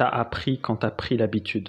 t'as appris quand t'as pris l'habitude.